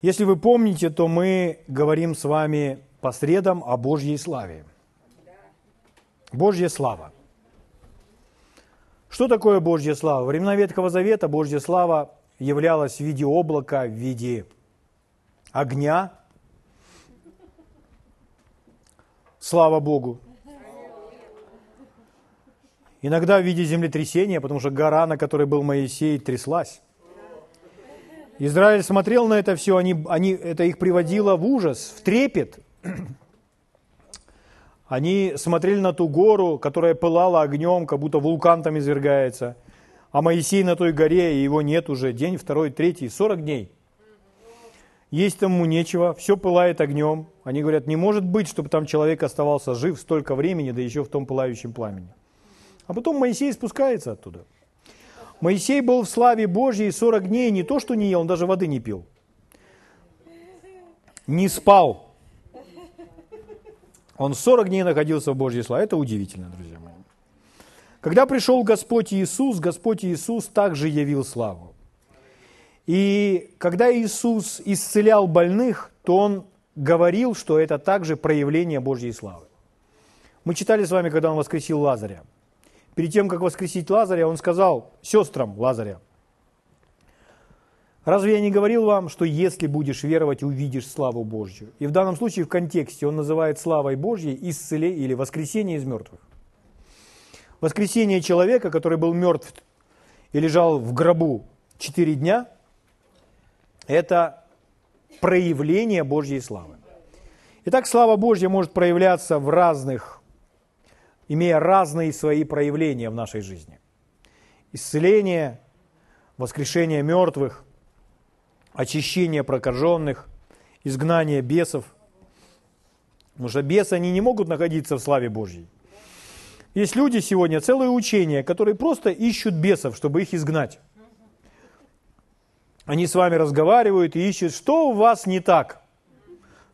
Если вы помните, то мы говорим с вами по средам о Божьей славе. Божья слава. Что такое Божья слава? Во времена Ветхого Завета Божья слава являлась в виде облака, в виде огня. Слава Богу. Иногда в виде землетрясения, потому что гора, на которой был Моисей, тряслась. Израиль смотрел на это все, они, они, это их приводило в ужас, в трепет. Они смотрели на ту гору, которая пылала огнем, как будто вулкан там извергается. А Моисей на той горе, и его нет уже день, второй, третий, сорок дней. Есть тому нечего, все пылает огнем. Они говорят, не может быть, чтобы там человек оставался жив столько времени, да еще в том пылающем пламени. А потом Моисей спускается оттуда – Моисей был в славе Божьей 40 дней, не то что не ел, он даже воды не пил. Не спал. Он 40 дней находился в Божьей славе. Это удивительно, друзья мои. Когда пришел Господь Иисус, Господь Иисус также явил славу. И когда Иисус исцелял больных, то Он говорил, что это также проявление Божьей славы. Мы читали с вами, когда Он воскресил Лазаря – перед тем, как воскресить Лазаря, он сказал сестрам Лазаря, разве я не говорил вам, что если будешь веровать, увидишь славу Божью? И в данном случае в контексте он называет славой Божьей исцеление или воскресение из мертвых. Воскресение человека, который был мертв и лежал в гробу четыре дня, это проявление Божьей славы. Итак, слава Божья может проявляться в разных имея разные свои проявления в нашей жизни. Исцеление, воскрешение мертвых, очищение прокаженных, изгнание бесов. Потому что бесы, они не могут находиться в славе Божьей. Есть люди сегодня, целые учения, которые просто ищут бесов, чтобы их изгнать. Они с вами разговаривают и ищут, что у вас не так –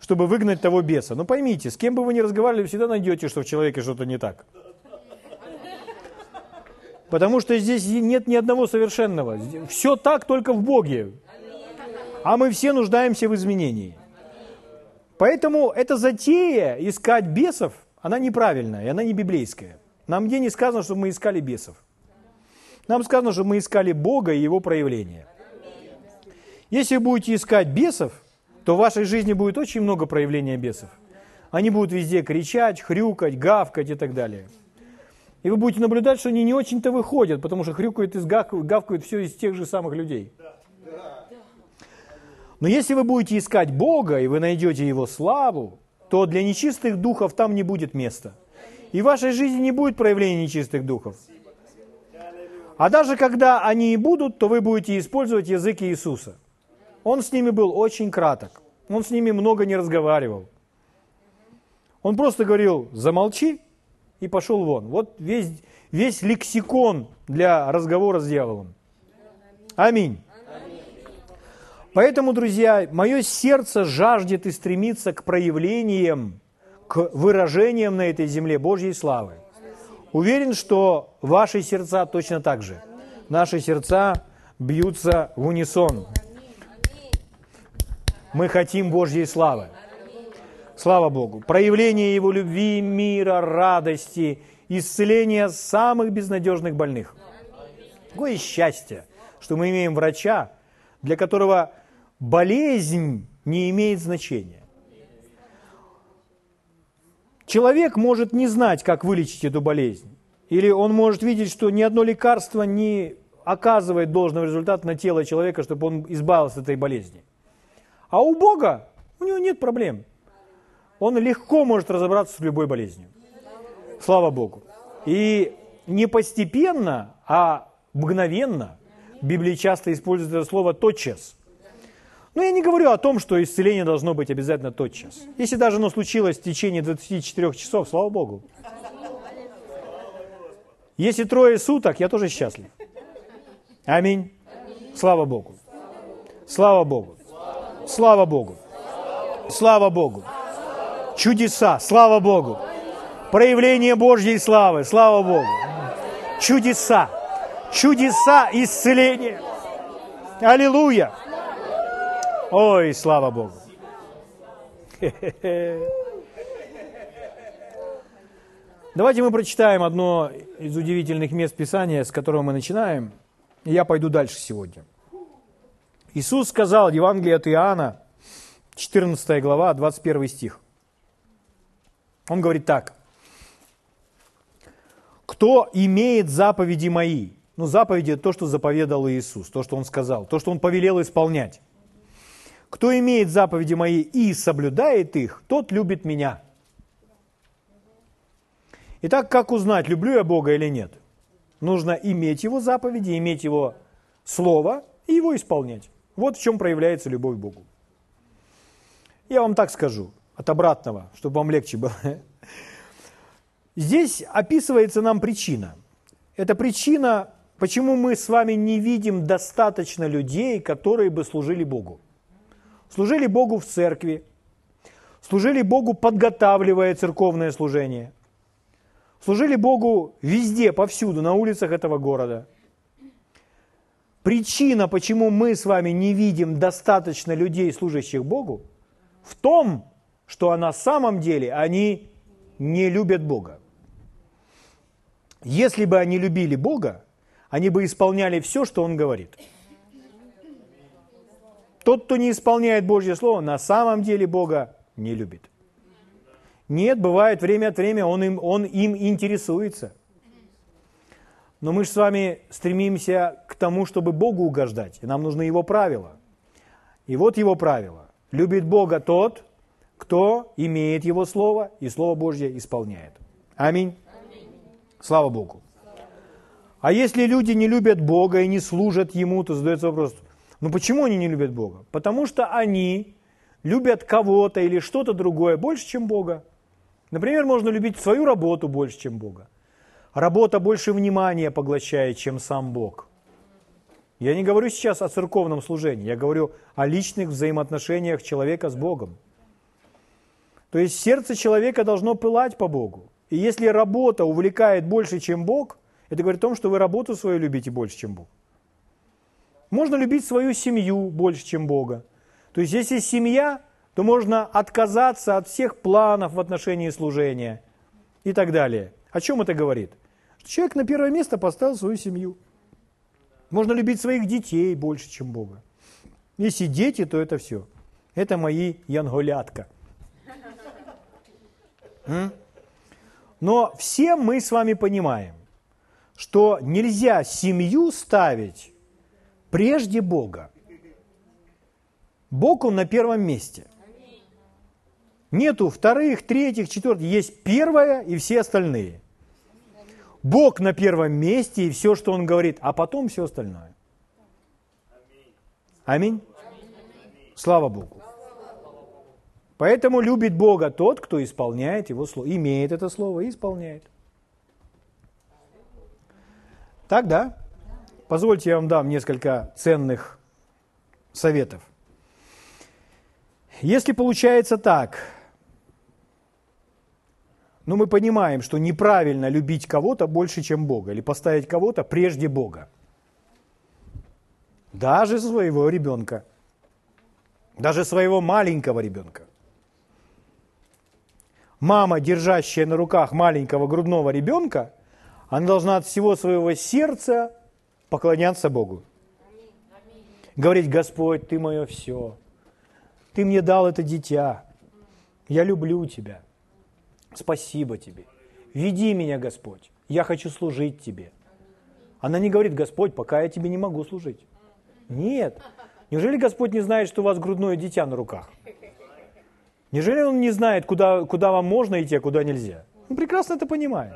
чтобы выгнать того беса. Но поймите, с кем бы вы ни разговаривали, всегда найдете, что в человеке что-то не так. Потому что здесь нет ни одного совершенного. Все так только в Боге. А мы все нуждаемся в изменении. Поэтому эта затея искать бесов, она неправильная, и она не библейская. Нам где не сказано, что мы искали бесов. Нам сказано, что мы искали Бога и Его проявления. Если вы будете искать бесов, то в вашей жизни будет очень много проявления бесов. Они будут везде кричать, хрюкать, гавкать и так далее. И вы будете наблюдать, что они не очень-то выходят, потому что хрюкают и гавкают все из тех же самых людей. Но если вы будете искать Бога, и вы найдете Его славу, то для нечистых духов там не будет места. И в вашей жизни не будет проявления нечистых духов. А даже когда они и будут, то вы будете использовать язык Иисуса. Он с ними был очень краток. Он с ними много не разговаривал. Он просто говорил, замолчи и пошел вон. Вот весь, весь лексикон для разговора с дьяволом. Аминь. Поэтому, друзья, мое сердце жаждет и стремится к проявлениям, к выражениям на этой земле Божьей славы. Уверен, что ваши сердца точно так же. Наши сердца бьются в унисон. Мы хотим Божьей славы. Слава Богу. Проявление Его любви, мира, радости, исцеление самых безнадежных больных. Какое счастье, что мы имеем врача, для которого болезнь не имеет значения. Человек может не знать, как вылечить эту болезнь. Или он может видеть, что ни одно лекарство не оказывает должного результата на тело человека, чтобы он избавился от этой болезни. А у Бога, у него нет проблем. Он легко может разобраться с любой болезнью. Слава Богу. И не постепенно, а мгновенно. Библии часто используют это слово «тотчас». Но я не говорю о том, что исцеление должно быть обязательно тотчас. Если даже оно случилось в течение 24 часов, слава Богу. Если трое суток, я тоже счастлив. Аминь. Слава Богу. Слава Богу. Слава Богу. Слава Богу. Чудеса. Слава Богу. Проявление Божьей славы. Слава Богу. Чудеса. Чудеса исцеления. Аллилуйя. Ой, слава Богу. Давайте мы прочитаем одно из удивительных мест Писания, с которого мы начинаем, и я пойду дальше сегодня. Иисус сказал, Евангелие от Иоанна, 14 глава, 21 стих. Он говорит так. «Кто имеет заповеди мои?» Ну, заповеди – то, что заповедал Иисус, то, что Он сказал, то, что Он повелел исполнять. «Кто имеет заповеди мои и соблюдает их, тот любит меня». Итак, как узнать, люблю я Бога или нет? Нужно иметь Его заповеди, иметь Его Слово и Его исполнять. Вот в чем проявляется любовь к Богу. Я вам так скажу, от обратного, чтобы вам легче было. Здесь описывается нам причина. Это причина, почему мы с вами не видим достаточно людей, которые бы служили Богу. Служили Богу в церкви, служили Богу, подготавливая церковное служение – служили Богу везде, повсюду, на улицах этого города. Причина, почему мы с вами не видим достаточно людей, служащих Богу, в том, что на самом деле они не любят Бога. Если бы они любили Бога, они бы исполняли все, что Он говорит. Тот, кто не исполняет Божье Слово, на самом деле Бога не любит. Нет, бывает время от времени он им, он им интересуется. Но мы же с вами стремимся к тому, чтобы Богу угождать, и нам нужны Его правила. И вот Его правила. Любит Бога тот, кто имеет Его Слово и Слово Божье исполняет. Аминь. Аминь. Слава Богу. А если люди не любят Бога и не служат Ему, то задается вопрос, ну почему они не любят Бога? Потому что они любят кого-то или что-то другое больше, чем Бога. Например, можно любить свою работу больше, чем Бога. Работа больше внимания поглощает, чем сам Бог. Я не говорю сейчас о церковном служении, я говорю о личных взаимоотношениях человека с Богом. То есть сердце человека должно пылать по Богу. И если работа увлекает больше, чем Бог, это говорит о том, что вы работу свою любите больше, чем Бог. Можно любить свою семью больше, чем Бога. То есть если семья то можно отказаться от всех планов в отношении служения и так далее. О чем это говорит? Человек на первое место поставил свою семью. Можно любить своих детей больше, чем Бога. Если дети, то это все. Это мои янголятка. Но все мы с вами понимаем, что нельзя семью ставить прежде Бога. Бог, Он на первом месте. Нету вторых, третьих, четвертых. Есть первое и все остальные. Бог на первом месте и все, что Он говорит, а потом все остальное. Аминь. Слава Богу. Поэтому любит Бога тот, кто исполняет Его Слово, имеет это Слово и исполняет. Так, да? Позвольте я вам дам несколько ценных советов. Если получается так, но мы понимаем, что неправильно любить кого-то больше, чем Бога, или поставить кого-то прежде Бога. Даже своего ребенка. Даже своего маленького ребенка. Мама, держащая на руках маленького грудного ребенка, она должна от всего своего сердца поклоняться Богу. Говорить, Господь, Ты мое все. Ты мне дал это дитя. Я люблю Тебя. Спасибо тебе. Веди меня, Господь. Я хочу служить тебе. Она не говорит, Господь, пока я тебе не могу служить. Нет. Неужели Господь не знает, что у вас грудное дитя на руках? Неужели Он не знает, куда, куда вам можно идти, а куда нельзя? Он прекрасно это понимает.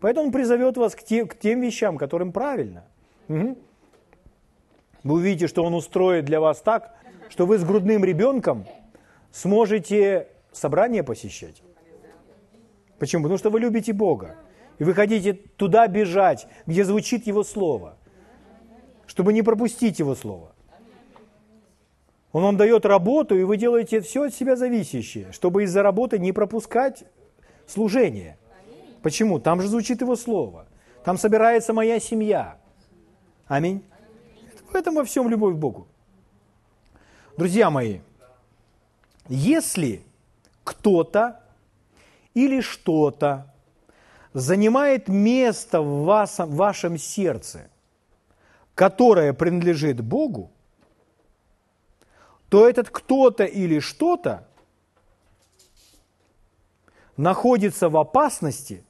Поэтому Он призовет вас к тем, к тем вещам, которым правильно. Угу. Вы увидите, что Он устроит для вас так, что вы с грудным ребенком сможете собрание посещать. Почему? Потому что вы любите Бога. И вы хотите туда бежать, где звучит Его Слово, чтобы не пропустить Его Слово. Он вам дает работу, и вы делаете все от себя зависящее, чтобы из-за работы не пропускать служение. Почему? Там же звучит Его Слово. Там собирается моя семья. Аминь. Поэтому во всем любовь к Богу. Друзья мои, если кто-то или что-то занимает место в, вас, в вашем сердце, которое принадлежит Богу, то этот кто-то или что-то находится в опасности,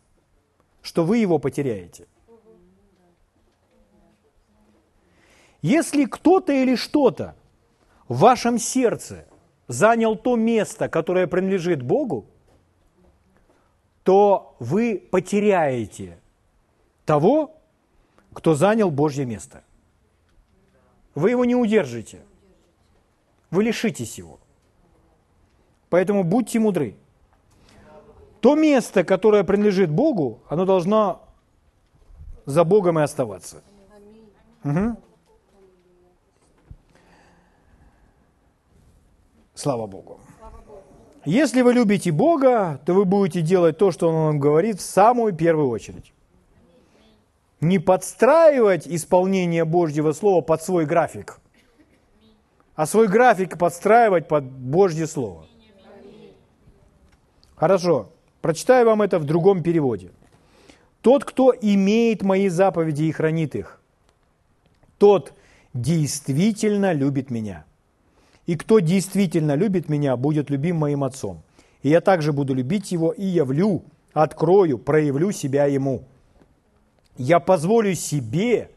что вы его потеряете. Если кто-то или что-то в вашем сердце занял то место, которое принадлежит Богу, то вы потеряете того, кто занял Божье место. Вы его не удержите. Вы лишитесь его. Поэтому будьте мудры. То место, которое принадлежит Богу, оно должно за Богом и оставаться. Угу. Слава Богу. Если вы любите Бога, то вы будете делать то, что Он вам говорит в самую первую очередь. Не подстраивать исполнение Божьего Слова под свой график, а свой график подстраивать под Божье Слово. Хорошо, прочитаю вам это в другом переводе. Тот, кто имеет мои заповеди и хранит их, тот действительно любит меня. И кто действительно любит меня, будет любим моим Отцом. И я также буду любить его и явлю, открою, проявлю себя ему. Я позволю себе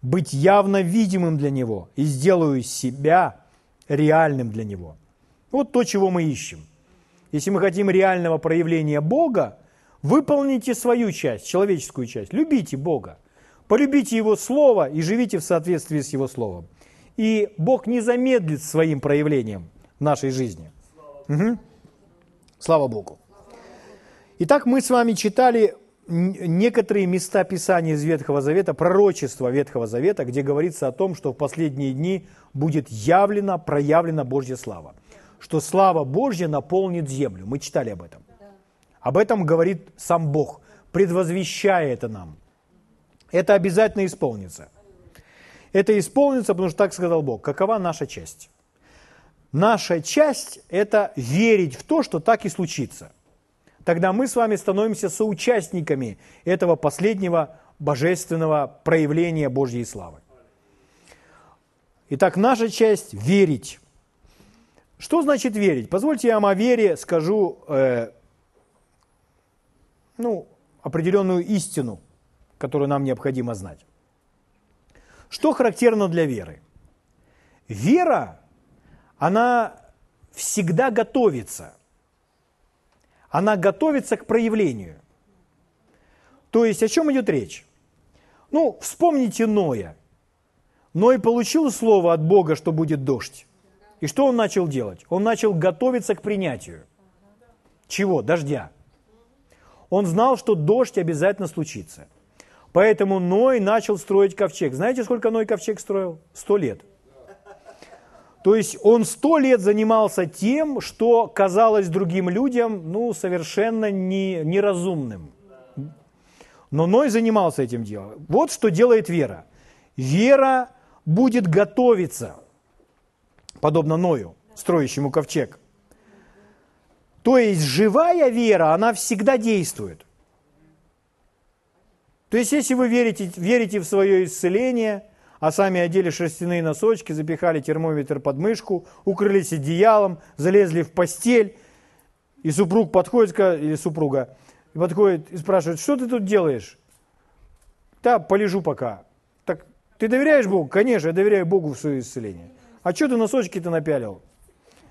быть явно видимым для него и сделаю себя реальным для него. Вот то, чего мы ищем. Если мы хотим реального проявления Бога, выполните свою часть, человеческую часть. Любите Бога, полюбите Его Слово и живите в соответствии с Его Словом и Бог не замедлит своим проявлением в нашей жизни. Угу. Слава Богу. Итак, мы с вами читали некоторые места Писания из Ветхого Завета, пророчества Ветхого Завета, где говорится о том, что в последние дни будет явлена, проявлена Божья слава. Что слава Божья наполнит землю. Мы читали об этом. Об этом говорит сам Бог, предвозвещая это нам. Это обязательно исполнится – это исполнится, потому что так сказал Бог. Какова наша часть? Наша часть – это верить в то, что так и случится. Тогда мы с вами становимся соучастниками этого последнего божественного проявления Божьей славы. Итак, наша часть – верить. Что значит верить? Позвольте я вам о вере скажу э, ну, определенную истину, которую нам необходимо знать. Что характерно для веры? Вера, она всегда готовится. Она готовится к проявлению. То есть о чем идет речь? Ну, вспомните Ноя. Ной получил слово от Бога, что будет дождь. И что он начал делать? Он начал готовиться к принятию. Чего? Дождя. Он знал, что дождь обязательно случится – Поэтому Ной начал строить ковчег. Знаете, сколько Ной ковчег строил? Сто лет. То есть он сто лет занимался тем, что казалось другим людям ну, совершенно не, неразумным. Но Ной занимался этим делом. Вот что делает вера. Вера будет готовиться, подобно Ною, строящему ковчег. То есть живая вера, она всегда действует. То есть, если вы верите, верите в свое исцеление, а сами одели шерстяные носочки, запихали термометр под мышку, укрылись одеялом, залезли в постель, и супруг подходит, или супруга, подходит и спрашивает, что ты тут делаешь? Да, полежу пока. Так ты доверяешь Богу? Конечно, я доверяю Богу в свое исцеление. А что ты носочки-то напялил?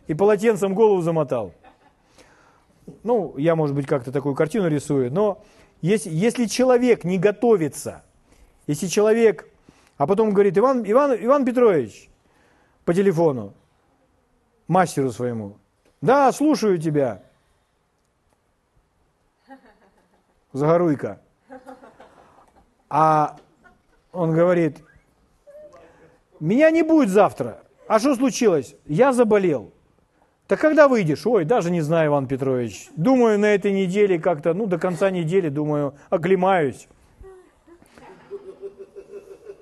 И полотенцем голову замотал. Ну, я, может быть, как-то такую картину рисую, но если, если человек не готовится, если человек, а потом говорит, Иван, Иван, Иван Петрович, по телефону, мастеру своему, да, слушаю тебя, Загоруйка. А он говорит, меня не будет завтра. А что случилось? Я заболел. Так когда выйдешь? Ой, даже не знаю, Иван Петрович. Думаю, на этой неделе как-то, ну, до конца недели, думаю, оклемаюсь.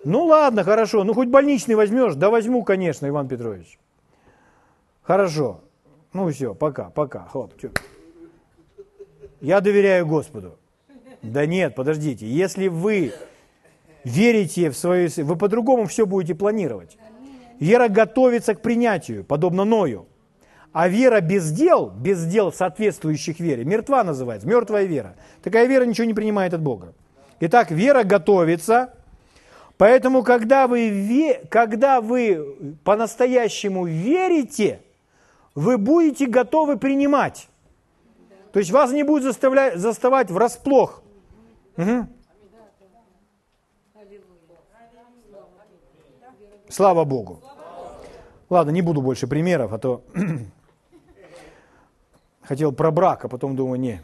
Ну ладно, хорошо, ну хоть больничный возьмешь? Да возьму, конечно, Иван Петрович. Хорошо. Ну все, пока, пока. Хлоп, чё? Я доверяю Господу. Да нет, подождите. Если вы верите в свою... Вы по-другому все будете планировать. Вера готовится к принятию, подобно Ною. А вера без дел, без дел соответствующих вере, мертва называется, мертвая вера. Такая вера ничего не принимает от Бога. Итак, вера готовится, поэтому когда вы, когда вы по-настоящему верите, вы будете готовы принимать. То есть вас не будет заставлять, заставать врасплох. Угу. Слава Богу. Ладно, не буду больше примеров, а то хотел про брак, а потом думаю, не.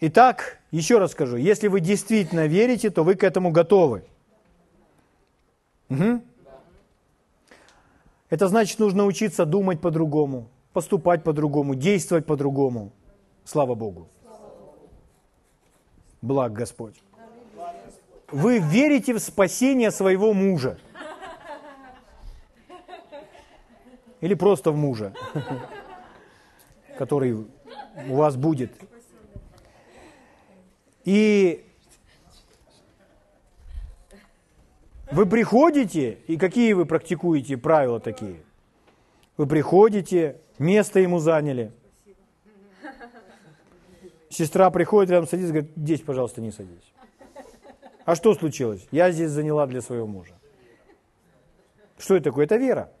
Итак, еще раз скажу, если вы действительно верите, то вы к этому готовы. Угу. Это значит, нужно учиться думать по-другому, поступать по-другому, действовать по-другому. Слава Богу. Благ Господь. Вы верите в спасение своего мужа. Или просто в мужа, который у вас будет. И вы приходите, и какие вы практикуете правила такие? Вы приходите, место ему заняли. Сестра приходит, рядом садится, говорит, здесь, пожалуйста, не садись. А что случилось? Я здесь заняла для своего мужа. Что это такое? Это вера.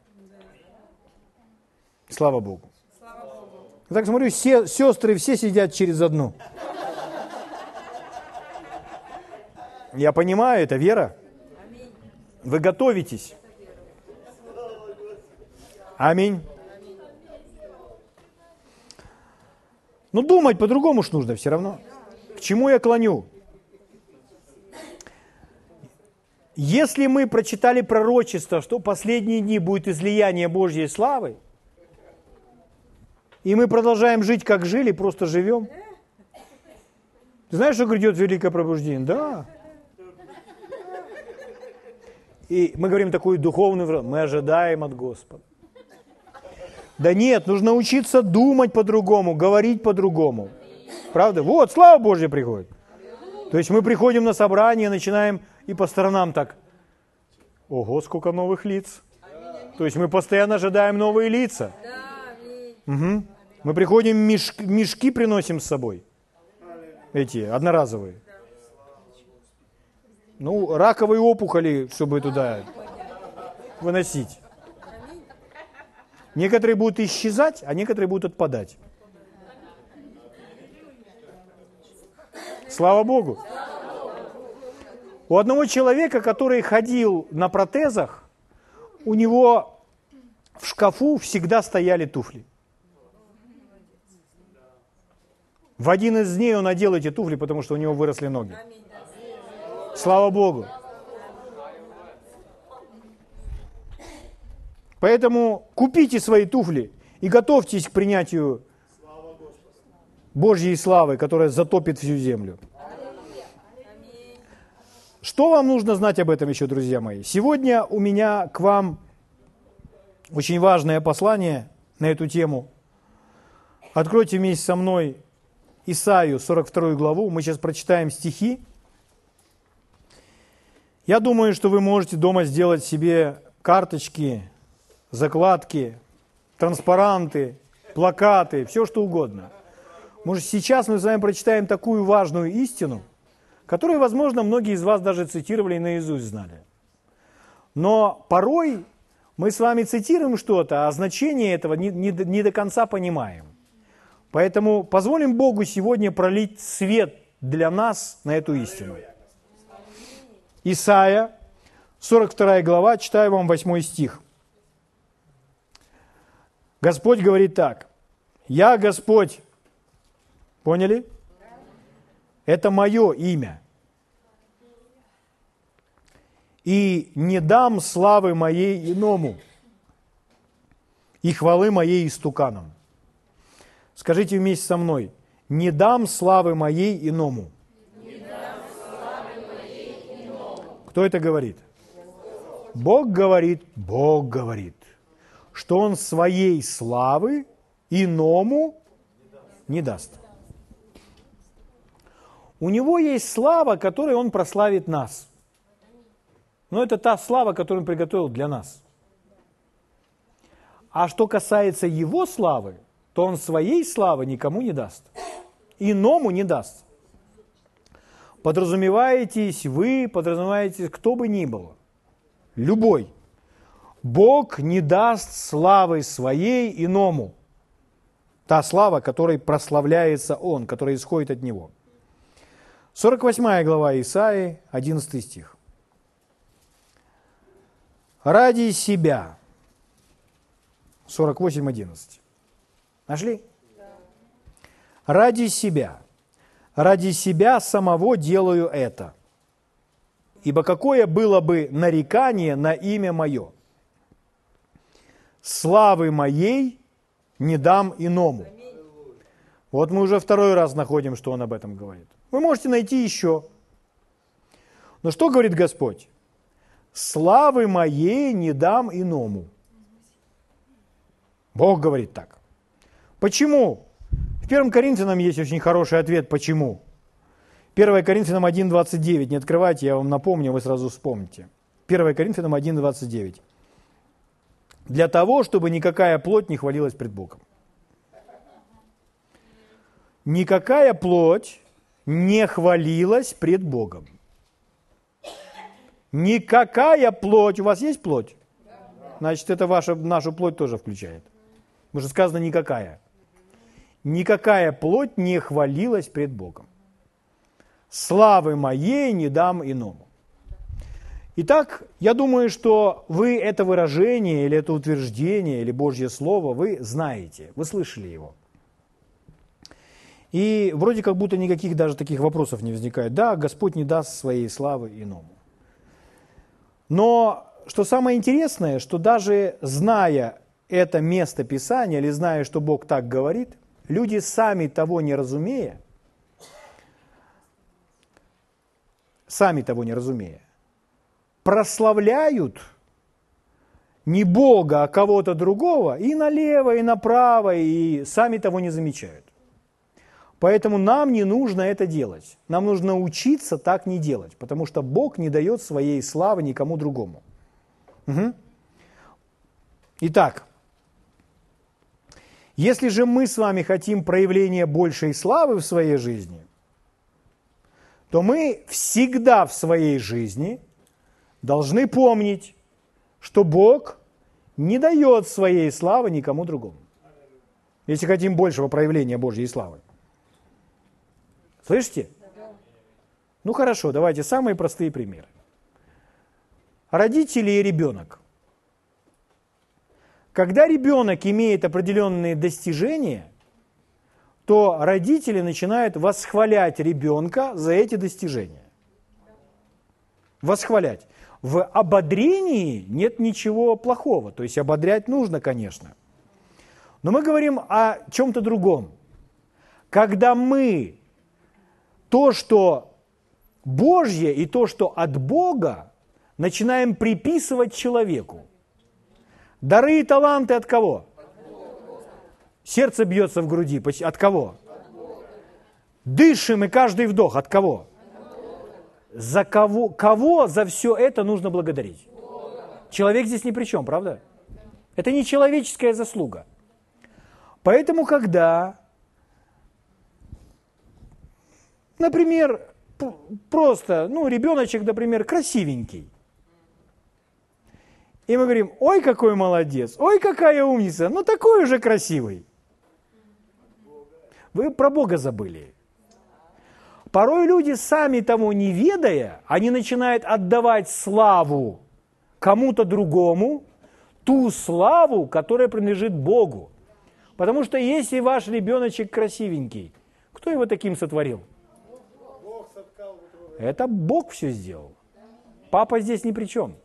Слава Богу. так смотрю, все сестры все сидят через одну. Я понимаю, это вера. Вы готовитесь. Аминь. Ну, думать по-другому ж нужно все равно. К чему я клоню? Если мы прочитали пророчество, что последние дни будет излияние Божьей славы, и мы продолжаем жить, как жили, просто живем. Ты знаешь, что грядет великое пробуждение? Да. И мы говорим такую духовную, мы ожидаем от Господа. Да нет, нужно учиться думать по-другому, говорить по-другому. Правда? Вот, слава Божья приходит. То есть мы приходим на собрание, начинаем и по сторонам так. Ого, сколько новых лиц. То есть мы постоянно ожидаем новые лица. Угу. Мы приходим, мешки, мешки приносим с собой. Эти, одноразовые. Ну, раковые опухоли, чтобы туда выносить. Некоторые будут исчезать, а некоторые будут отпадать. Слава Богу. У одного человека, который ходил на протезах, у него в шкафу всегда стояли туфли. В один из дней он надел эти туфли, потому что у него выросли ноги. Слава Богу. Поэтому купите свои туфли и готовьтесь к принятию Божьей славы, которая затопит всю землю. Что вам нужно знать об этом еще, друзья мои? Сегодня у меня к вам очень важное послание на эту тему. Откройте вместе со мной Исаию 42 главу. Мы сейчас прочитаем стихи. Я думаю, что вы можете дома сделать себе карточки закладки, транспаранты, плакаты, все что угодно. Может, сейчас мы с вами прочитаем такую важную истину, которую, возможно, многие из вас даже цитировали и наизусть знали. Но порой мы с вами цитируем что-то, а значение этого не, не, не до конца понимаем. Поэтому позволим Богу сегодня пролить свет для нас на эту истину. Исайя, 42 глава, читаю вам 8 стих. Господь говорит так. Я Господь. Поняли? Это мое имя. И не дам славы моей иному, и хвалы моей истуканам. Скажите вместе со мной, не дам славы моей иному. Кто это говорит? Бог говорит, Бог говорит, что Он своей славы иному не даст. У Него есть слава, которой Он прославит нас. Но это та слава, которую Он приготовил для нас. А что касается Его славы, то Он своей славы никому не даст. Иному не даст. Подразумеваетесь вы, подразумеваетесь кто бы ни был. Любой. Бог не даст славы своей иному. Та слава, которой прославляется Он, которая исходит от Него. 48 глава Исаии, 11 стих. «Ради себя». 48.11. Нашли? «Ради себя». Ради себя самого делаю это. Ибо какое было бы нарекание на имя мое? Славы моей не дам иному. Вот мы уже второй раз находим, что он об этом говорит. Вы можете найти еще. Но что говорит Господь? Славы моей не дам иному. Бог говорит так. Почему? В 1 Коринфянам есть очень хороший ответ, почему. 1 Коринфянам 1.29, не открывайте, я вам напомню, вы сразу вспомните. 1 Коринфянам 1.29. Для того, чтобы никакая плоть не хвалилась пред Богом. Никакая плоть не хвалилась пред Богом. Никакая плоть, у вас есть плоть? Значит, это ваша, нашу плоть тоже включает. Потому что сказано никакая. Никакая плоть не хвалилась пред Богом. Славы моей не дам иному. Итак, я думаю, что вы это выражение или это утверждение или Божье Слово вы знаете, вы слышали его. И вроде как будто никаких даже таких вопросов не возникает. Да, Господь не даст своей славы иному. Но что самое интересное, что даже зная это место Писания или зная, что Бог так говорит, люди сами того не разумея, сами того не разумея, прославляют не Бога, а кого-то другого и налево, и направо, и сами того не замечают. Поэтому нам не нужно это делать. Нам нужно учиться так не делать, потому что Бог не дает своей славы никому другому. Угу. Итак, если же мы с вами хотим проявления большей славы в своей жизни, то мы всегда в своей жизни должны помнить, что Бог не дает своей славы никому другому. Если хотим большего проявления Божьей славы. Слышите? Ну хорошо, давайте самые простые примеры. Родители и ребенок. Когда ребенок имеет определенные достижения, то родители начинают восхвалять ребенка за эти достижения. Восхвалять. В ободрении нет ничего плохого. То есть ободрять нужно, конечно. Но мы говорим о чем-то другом. Когда мы то, что Божье и то, что от Бога, начинаем приписывать человеку. Дары и таланты от кого? Сердце бьется в груди. От кого? Дышим и каждый вдох. От кого? За кого, кого за все это нужно благодарить? Человек здесь ни при чем, правда? Это не человеческая заслуга. Поэтому, когда Например, просто, ну, ребеночек, например, красивенький. И мы говорим, ой, какой молодец, ой, какая умница, ну такой уже красивый. Вы про Бога забыли. Порой люди, сами того не ведая, они начинают отдавать славу кому-то другому, ту славу, которая принадлежит Богу. Потому что если ваш ребеночек красивенький, кто его таким сотворил? Это Бог все сделал. Папа здесь ни при чем.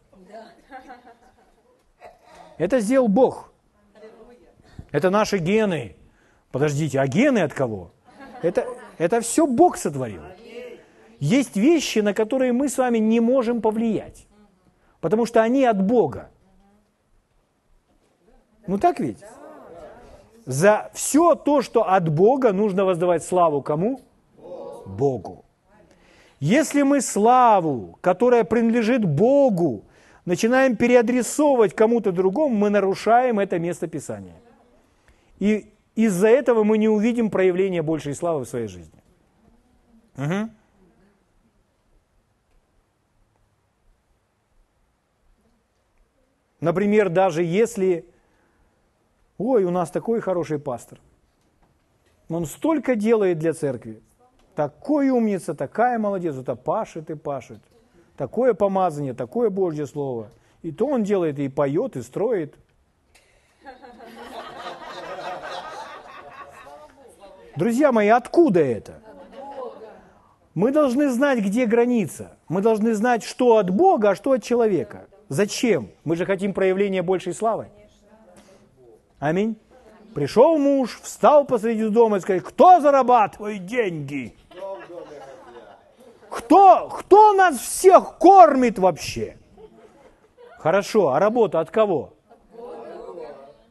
Это сделал Бог. Это наши гены. Подождите, а гены от кого? Это, это все Бог сотворил. Есть вещи, на которые мы с вами не можем повлиять, потому что они от Бога. Ну так ведь? За все то, что от Бога, нужно воздавать славу кому? Богу. Если мы славу, которая принадлежит Богу, начинаем переадресовывать кому-то другому, мы нарушаем это место Писания. И из-за этого мы не увидим проявления большей славы в своей жизни. Угу. Например, даже если, ой, у нас такой хороший пастор, он столько делает для церкви, такой умница, такая молодец, это пашет и пашет, такое помазание, такое Божье Слово. И то он делает, и поет, и строит. Друзья мои, откуда это? Мы должны знать, где граница. Мы должны знать, что от Бога, а что от человека. Зачем? Мы же хотим проявления большей славы. Аминь. Пришел муж, встал посреди дома и сказал, кто зарабатывает деньги? Кто, кто нас всех кормит вообще? Хорошо, а работа от кого?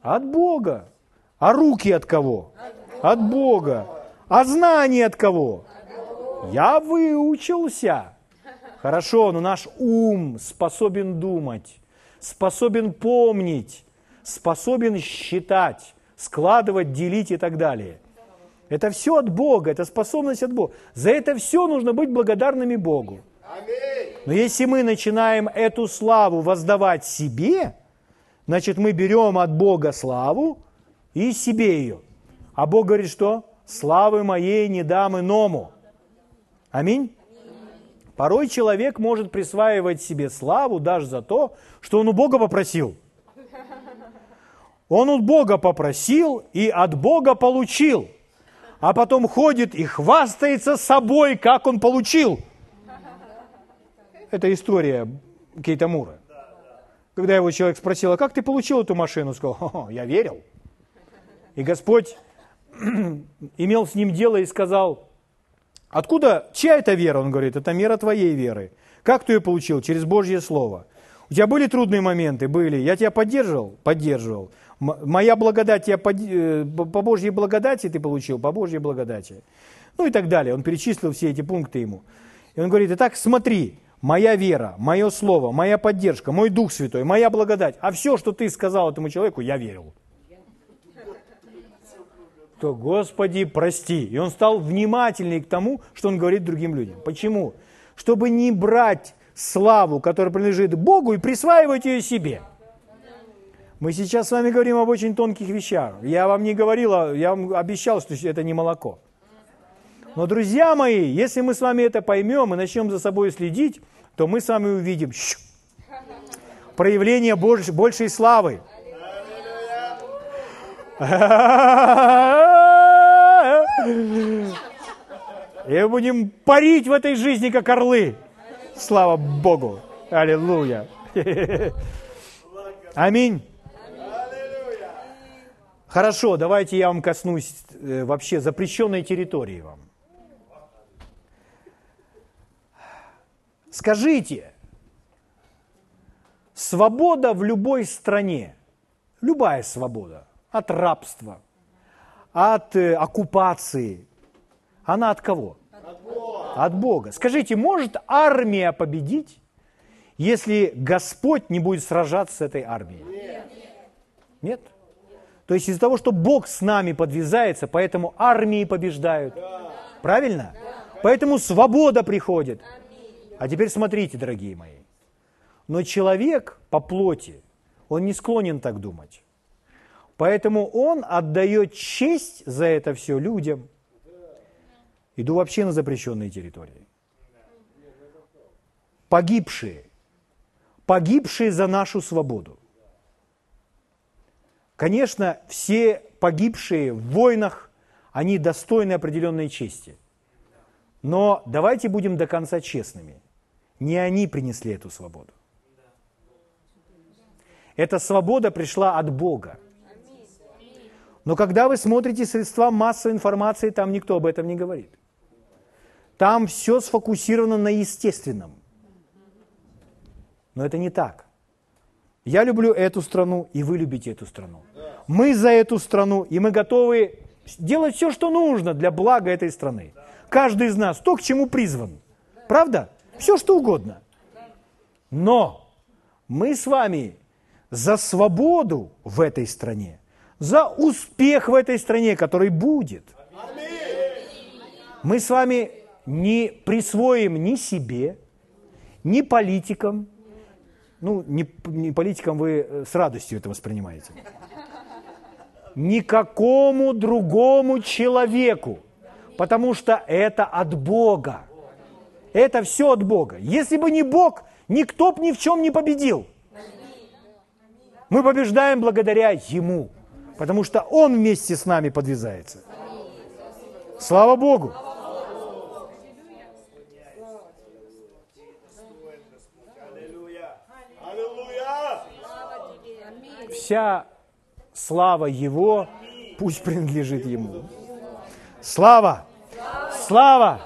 От Бога. А руки от кого? От Бога. А знания от кого? Я выучился. Хорошо, но наш ум способен думать, способен помнить, способен считать, складывать, делить и так далее. Это все от Бога, это способность от Бога. За это все нужно быть благодарными Богу. Но если мы начинаем эту славу воздавать себе, значит мы берем от Бога славу и себе ее. А Бог говорит, что славы моей не дам иному. Аминь. Порой человек может присваивать себе славу даже за то, что он у Бога попросил. Он у Бога попросил и от Бога получил. А потом ходит и хвастается собой, как он получил. Это история Кейта Мура. Когда его человек спросил, а как ты получил эту машину? Сказал, я верил. И Господь имел с ним дело и сказал, Откуда, чья это вера? Он говорит, это мера твоей веры. Как ты ее получил? Через Божье Слово. У тебя были трудные моменты? Были. Я тебя поддерживал? Поддерживал. Моя благодать, я под... Э, по Божьей благодати ты получил? По Божьей благодати. Ну и так далее. Он перечислил все эти пункты ему. И он говорит, итак, смотри, моя вера, мое слово, моя поддержка, мой Дух Святой, моя благодать. А все, что ты сказал этому человеку, я верил то Господи, прости. И он стал внимательней к тому, что он говорит другим людям. Почему? Чтобы не брать славу, которая принадлежит Богу, и присваивать ее себе. Мы сейчас с вами говорим об очень тонких вещах. Я вам не говорил, я вам обещал, что это не молоко. Но, друзья мои, если мы с вами это поймем и начнем за собой следить, то мы с вами увидим проявление большей славы. И будем парить в этой жизни, как орлы. Слава Богу. Аллилуйя. Аминь. Хорошо, давайте я вам коснусь э, вообще запрещенной территории вам. Скажите, свобода в любой стране, любая свобода, от рабства, от э, оккупации. Она от кого? От Бога. От Бога. Скажите, может армия победить, если Господь не будет сражаться с этой армией? Нет. Нет? То есть из-за того, что Бог с нами подвязается, поэтому армии побеждают. Да. Правильно? Да. Поэтому свобода приходит. А теперь смотрите, дорогие мои. Но человек по плоти, он не склонен так думать. Поэтому он отдает честь за это все людям. Иду вообще на запрещенные территории. Погибшие. Погибшие за нашу свободу. Конечно, все погибшие в войнах, они достойны определенной чести. Но давайте будем до конца честными. Не они принесли эту свободу. Эта свобода пришла от Бога. Но когда вы смотрите средства массовой информации, там никто об этом не говорит. Там все сфокусировано на естественном. Но это не так. Я люблю эту страну, и вы любите эту страну. Мы за эту страну, и мы готовы делать все, что нужно для блага этой страны. Каждый из нас то, к чему призван. Правда? Все, что угодно. Но мы с вами за свободу в этой стране, за успех в этой стране, который будет. Мы с вами не присвоим ни себе, ни политикам, ну, не, не политикам вы э, с радостью это воспринимаете, никакому другому человеку, потому что это от Бога. Это все от Бога. Если бы не Бог, никто бы ни в чем не победил. Мы побеждаем благодаря Ему, потому что Он вместе с нами подвязается. Слава Богу! Вся слава Его пусть принадлежит Ему. Слава! Слава!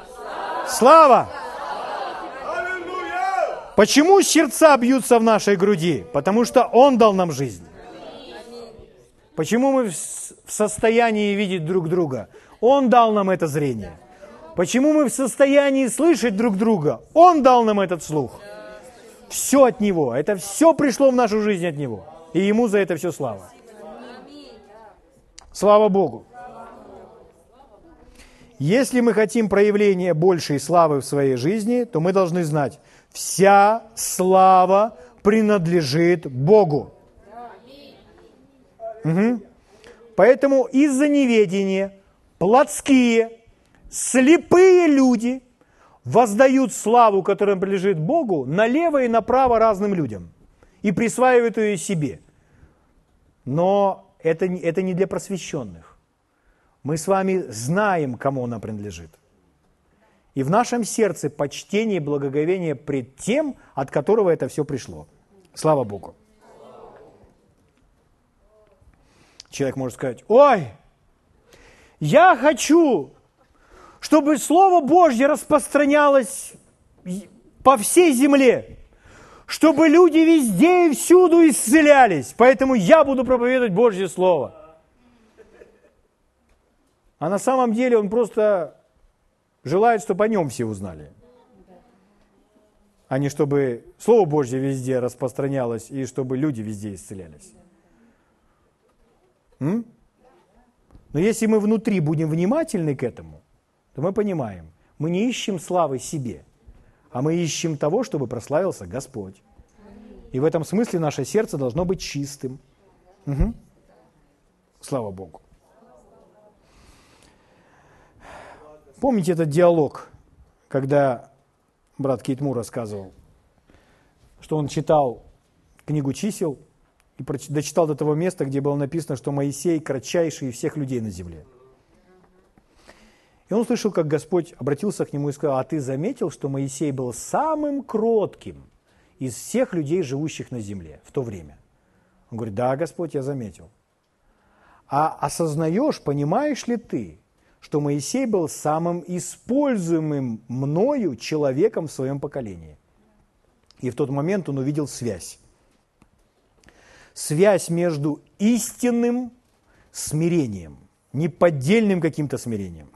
Слава! Почему сердца бьются в нашей груди? Потому что Он дал нам жизнь. Почему мы в состоянии видеть друг друга? Он дал нам это зрение. Почему мы в состоянии слышать друг друга? Он дал нам этот слух. Все от Него. Это все пришло в нашу жизнь от Него. И Ему за это все слава. Слава Богу. Если мы хотим проявления большей славы в своей жизни, то мы должны знать, вся слава принадлежит Богу. Угу. Поэтому из-за неведения плотские, слепые люди воздают славу, которая принадлежит Богу, налево и направо разным людям и присваивают ее себе. Но это, это не для просвещенных. Мы с вами знаем, кому она принадлежит. И в нашем сердце почтение и благоговение пред тем, от которого это все пришло. Слава Богу. Человек может сказать, ой, я хочу, чтобы Слово Божье распространялось по всей земле, чтобы люди везде и всюду исцелялись, поэтому я буду проповедовать Божье Слово. А на самом деле он просто желает, чтобы о нем все узнали. А не чтобы Слово Божье везде распространялось и чтобы люди везде исцелялись. М? Но если мы внутри будем внимательны к этому, то мы понимаем, мы не ищем славы себе, а мы ищем того, чтобы прославился Господь. И в этом смысле наше сердце должно быть чистым. Угу. Слава Богу. Помните этот диалог, когда брат Кейтму рассказывал, что он читал книгу чисел и дочитал до того места, где было написано, что Моисей кратчайший из всех людей на земле. И он услышал, как Господь обратился к нему и сказал, а ты заметил, что Моисей был самым кротким из всех людей, живущих на земле в то время? Он говорит, да, Господь, я заметил. А осознаешь, понимаешь ли ты, что Моисей был самым используемым мною человеком в своем поколении. И в тот момент он увидел связь. Связь между истинным смирением, не поддельным каким-то смирением,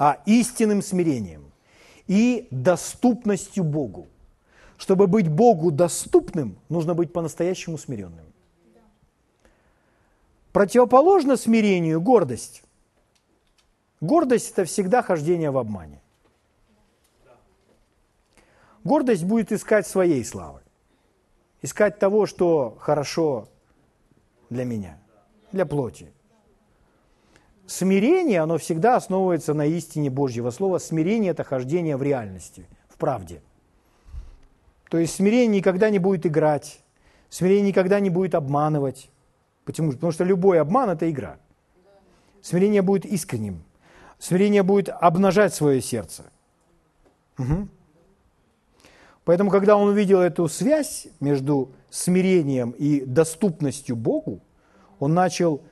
а истинным смирением и доступностью Богу. Чтобы быть Богу доступным, нужно быть по-настоящему смиренным. Противоположно смирению гордость. Гордость – это всегда хождение в обмане. Гордость будет искать своей славы. Искать того, что хорошо для меня, для плоти. Смирение, оно всегда основывается на истине Божьего Слова. Смирение – это хождение в реальности, в правде. То есть смирение никогда не будет играть, смирение никогда не будет обманывать. Почему? Потому что любой обман – это игра. Смирение будет искренним, Смирение будет обнажать свое сердце. Угу. Поэтому, когда он увидел эту связь между смирением и доступностью Богу, он начал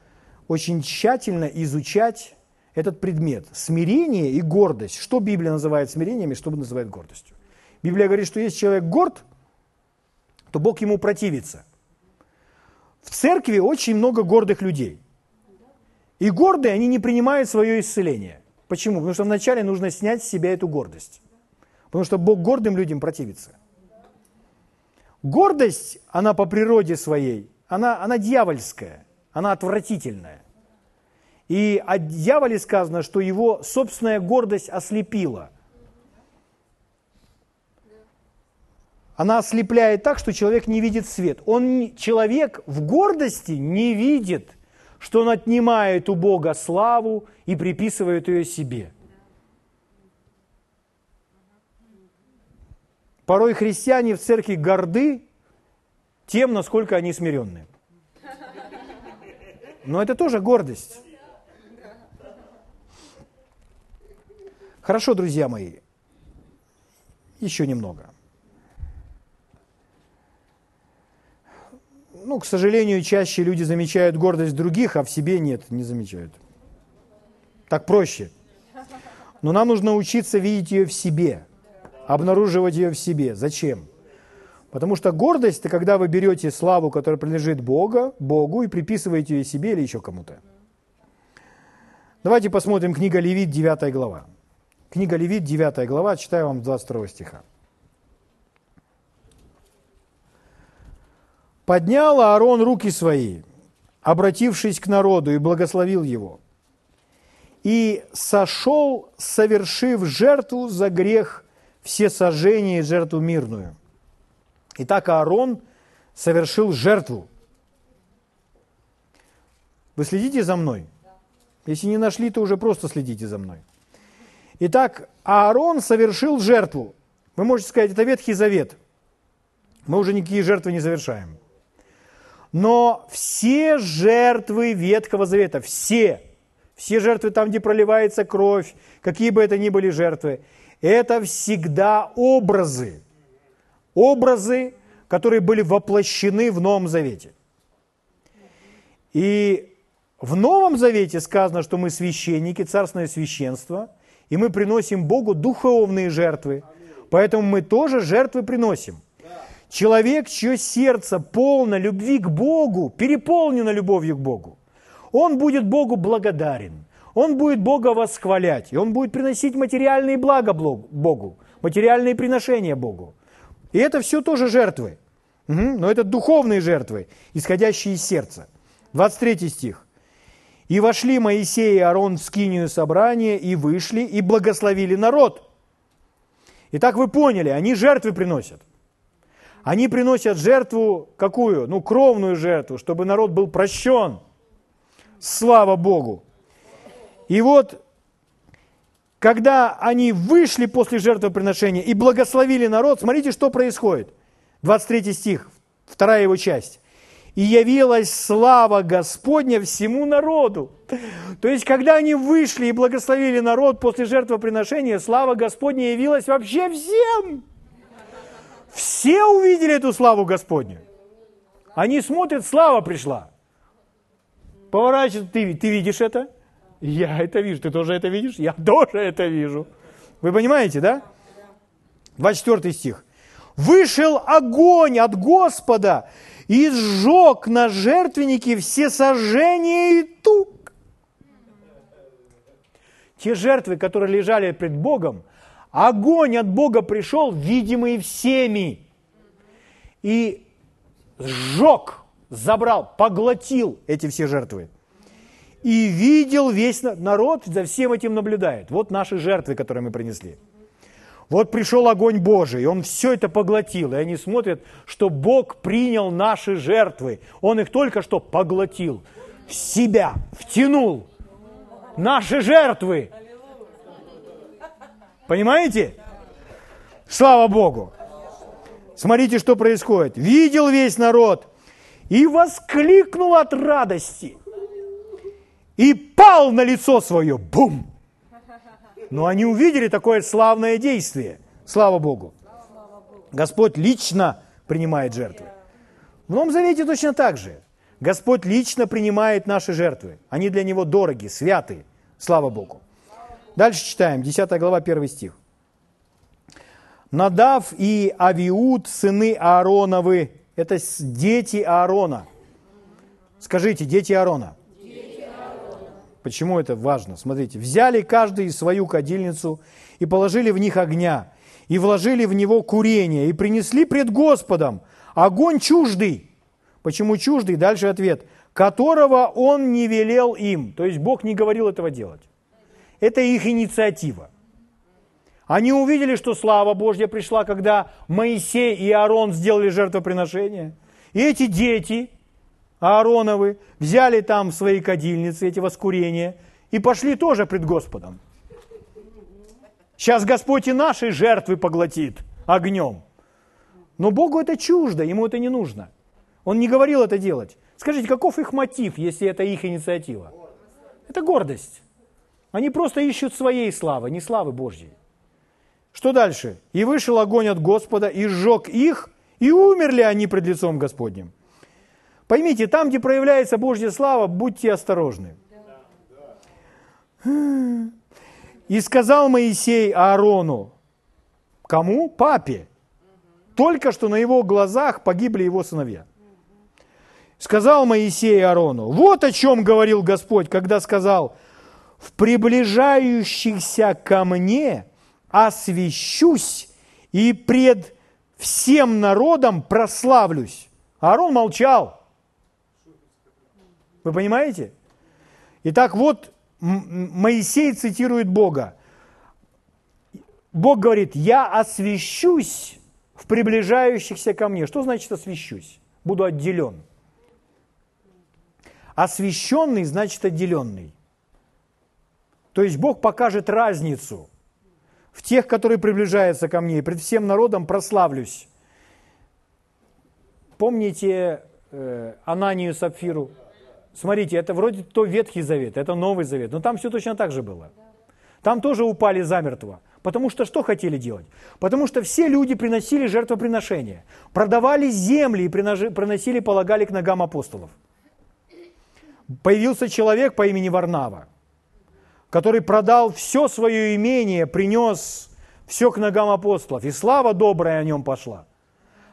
очень тщательно изучать этот предмет. Смирение и гордость. Что Библия называет смирением и что называет гордостью? Библия говорит, что если человек горд, то Бог ему противится. В церкви очень много гордых людей. И гордые, они не принимают свое исцеление. Почему? Потому что вначале нужно снять с себя эту гордость. Потому что Бог гордым людям противится. Гордость, она по природе своей, она, она дьявольская, она отвратительная. И о дьяволе сказано, что его собственная гордость ослепила. Она ослепляет так, что человек не видит свет. Он, человек в гордости не видит, что он отнимает у Бога славу и приписывает ее себе. Порой христиане в церкви горды тем, насколько они смиренные. Но это тоже гордость. Хорошо, друзья мои, еще немного. Ну, к сожалению, чаще люди замечают гордость других, а в себе нет, не замечают. Так проще. Но нам нужно учиться видеть ее в себе, обнаруживать ее в себе. Зачем? Потому что гордость – это когда вы берете славу, которая принадлежит Бога, Богу, и приписываете ее себе или еще кому-то. Давайте посмотрим книга Левит, 9 глава. Книга Левит, 9 глава, читаю вам 22 стиха. «Поднял Аарон руки свои, обратившись к народу, и благословил его. И сошел, совершив жертву за грех все сожжения и жертву мирную. Итак, Аарон совершил жертву. Вы следите за мной? Если не нашли, то уже просто следите за мной. Итак, Аарон совершил жертву. Вы можете сказать, это Ветхий Завет. Мы уже никакие жертвы не завершаем. Но все жертвы Ветхого Завета, все, все жертвы там, где проливается кровь, какие бы это ни были жертвы, это всегда образы. Образы, которые были воплощены в Новом Завете. И в Новом Завете сказано, что мы священники, царственное священство – и мы приносим Богу духовные жертвы. Поэтому мы тоже жертвы приносим. Человек, чье сердце полно любви к Богу, переполнено любовью к Богу, он будет Богу благодарен, он будет Бога восхвалять, и он будет приносить материальные блага Богу, материальные приношения Богу. И это все тоже жертвы. Угу. Но это духовные жертвы, исходящие из сердца. 23 стих. И вошли Моисей и Аарон в скинию собрания, и вышли, и благословили народ. Итак, вы поняли, они жертвы приносят. Они приносят жертву какую? Ну, кровную жертву, чтобы народ был прощен. Слава Богу. И вот, когда они вышли после жертвоприношения и благословили народ, смотрите, что происходит. 23 стих, вторая его часть и явилась слава Господня всему народу. То есть, когда они вышли и благословили народ после жертвоприношения, слава Господня явилась вообще всем. Все увидели эту славу Господню. Они смотрят, слава пришла. Поворачиваются, ты, ты видишь это? Я это вижу. Ты тоже это видишь? Я тоже это вижу. Вы понимаете, да? 24 стих. Вышел огонь от Господа и сжег на жертвеннике все сожжения и тук. Те жертвы, которые лежали пред Богом, огонь от Бога пришел, видимый всеми, и сжег, забрал, поглотил эти все жертвы. И видел весь народ, за всем этим наблюдает. Вот наши жертвы, которые мы принесли. Вот пришел огонь Божий, и он все это поглотил. И они смотрят, что Бог принял наши жертвы. Он их только что поглотил, в себя втянул. Наши жертвы. Понимаете? Слава Богу. Смотрите, что происходит. Видел весь народ и воскликнул от радости. И пал на лицо свое. Бум! Но они увидели такое славное действие. Слава Богу. Господь лично принимает жертвы. В Новом Завете точно так же. Господь лично принимает наши жертвы. Они для Него дороги, святы, Слава Богу. Дальше читаем, 10 глава, 1 стих. Надав и Авиуд, сыны Аароновы, это дети Аарона. Скажите, дети Аарона. Почему это важно? Смотрите, взяли каждый свою кадильницу и положили в них огня, и вложили в него курение, и принесли пред Господом огонь чуждый. Почему чуждый? Дальше ответ. Которого он не велел им. То есть Бог не говорил этого делать. Это их инициатива. Они увидели, что слава Божья пришла, когда Моисей и Аарон сделали жертвоприношение. И эти дети, Аароновы, взяли там свои кадильницы, эти воскурения, и пошли тоже пред Господом. Сейчас Господь и наши жертвы поглотит огнем. Но Богу это чуждо, ему это не нужно. Он не говорил это делать. Скажите, каков их мотив, если это их инициатива? Это гордость. Они просто ищут своей славы, не славы Божьей. Что дальше? «И вышел огонь от Господа, и сжег их, и умерли они пред лицом Господним». Поймите, там, где проявляется Божья слава, будьте осторожны. И сказал Моисей Аарону, кому? Папе. Только что на его глазах погибли его сыновья. Сказал Моисей Аарону, вот о чем говорил Господь, когда сказал, в приближающихся ко мне освящусь и пред всем народом прославлюсь. Аарон молчал. Вы понимаете? Итак, вот Моисей цитирует Бога. Бог говорит, я освящусь в приближающихся ко мне. Что значит освящусь? Буду отделен. Освященный значит отделенный. То есть Бог покажет разницу – в тех, которые приближаются ко мне, и пред всем народом прославлюсь. Помните э, Ананию Сапфиру? Смотрите, это вроде то Ветхий Завет, это Новый Завет, но там все точно так же было. Там тоже упали замертво. Потому что что хотели делать? Потому что все люди приносили жертвоприношения, продавали земли и приносили, полагали к ногам апостолов. Появился человек по имени Варнава – который продал все свое имение, принес все к ногам апостолов, и слава добрая о нем пошла.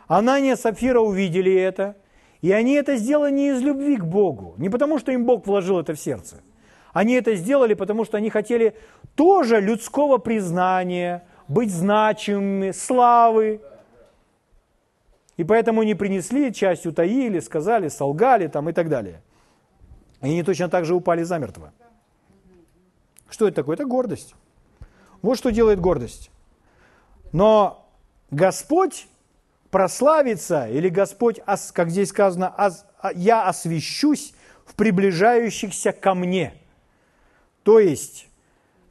Анания Сафира увидели это, и они это сделали не из любви к Богу, не потому что им Бог вложил это в сердце. Они это сделали, потому что они хотели тоже людского признания, быть значимыми, славы. И поэтому не принесли, часть утаили, сказали, солгали там и так далее. И они точно так же упали замертво. Что это такое? Это гордость. Вот что делает гордость. Но Господь прославится, или Господь, как здесь сказано, а, я освящусь в приближающихся ко мне. То есть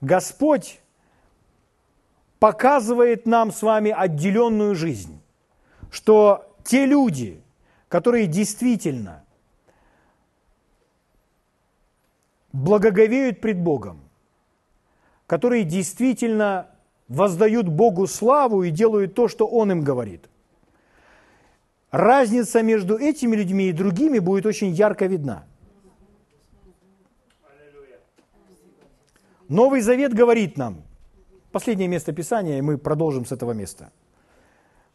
Господь показывает нам с вами отделенную жизнь, что те люди, которые действительно благоговеют пред Богом, которые действительно воздают Богу славу и делают то, что Он им говорит. Разница между этими людьми и другими будет очень ярко видна. Новый Завет говорит нам, последнее место Писания, и мы продолжим с этого места,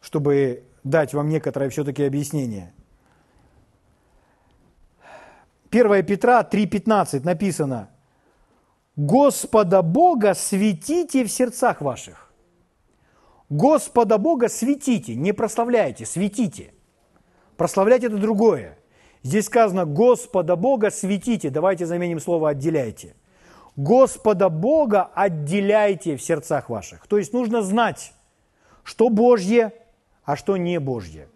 чтобы дать вам некоторое все-таки объяснение. 1 Петра 3,15 написано – Господа Бога светите в сердцах ваших. Господа Бога светите, не прославляйте, светите. Прославлять это другое. Здесь сказано Господа Бога светите. Давайте заменим слово отделяйте. Господа Бога отделяйте в сердцах ваших. То есть нужно знать, что Божье, а что не Божье.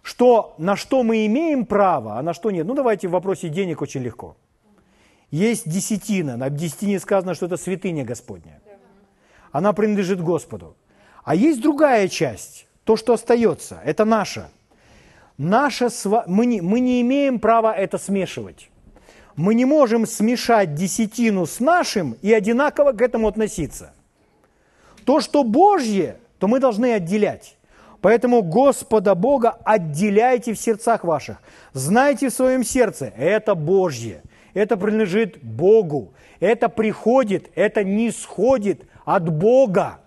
Что, на что мы имеем право, а на что нет. Ну давайте в вопросе денег очень легко. Есть десятина. На десятине сказано, что это святыня Господня. Она принадлежит Господу. А есть другая часть, то, что остается, это наша. Наша мы, не, мы не имеем права это смешивать. Мы не можем смешать десятину с нашим и одинаково к этому относиться. То, что Божье, то мы должны отделять. Поэтому Господа Бога отделяйте в сердцах ваших. Знайте в своем сердце, это Божье – это принадлежит Богу. Это приходит, это не сходит от Бога.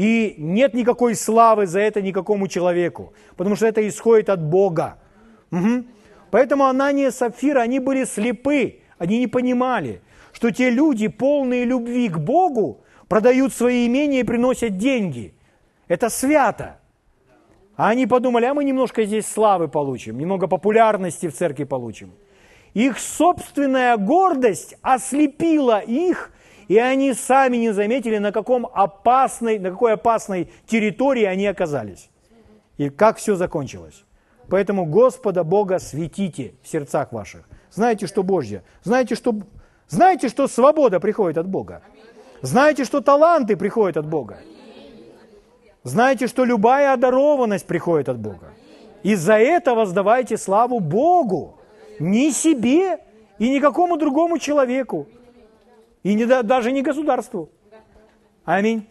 И нет никакой славы за это никакому человеку, потому что это исходит от Бога. Угу. Поэтому Анания и Сапфира, они были слепы, они не понимали, что те люди, полные любви к Богу, продают свои имения и приносят деньги. Это свято. А они подумали, а мы немножко здесь славы получим, немного популярности в церкви получим. Их собственная гордость ослепила их, и они сами не заметили, на, каком опасной, на какой опасной территории они оказались. И как все закончилось. Поэтому Господа Бога светите в сердцах ваших. Знаете, что Божье. Знаете, что, знаете, что свобода приходит от Бога. Знаете, что таланты приходят от Бога. Знаете, что любая одарованность приходит от Бога. Из-за этого воздавайте славу Богу, не себе и никакому другому человеку, и не, даже не государству. Аминь.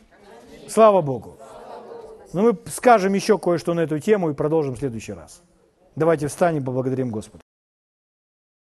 Слава Богу. Но мы скажем еще кое-что на эту тему и продолжим в следующий раз. Давайте встанем, поблагодарим Господа.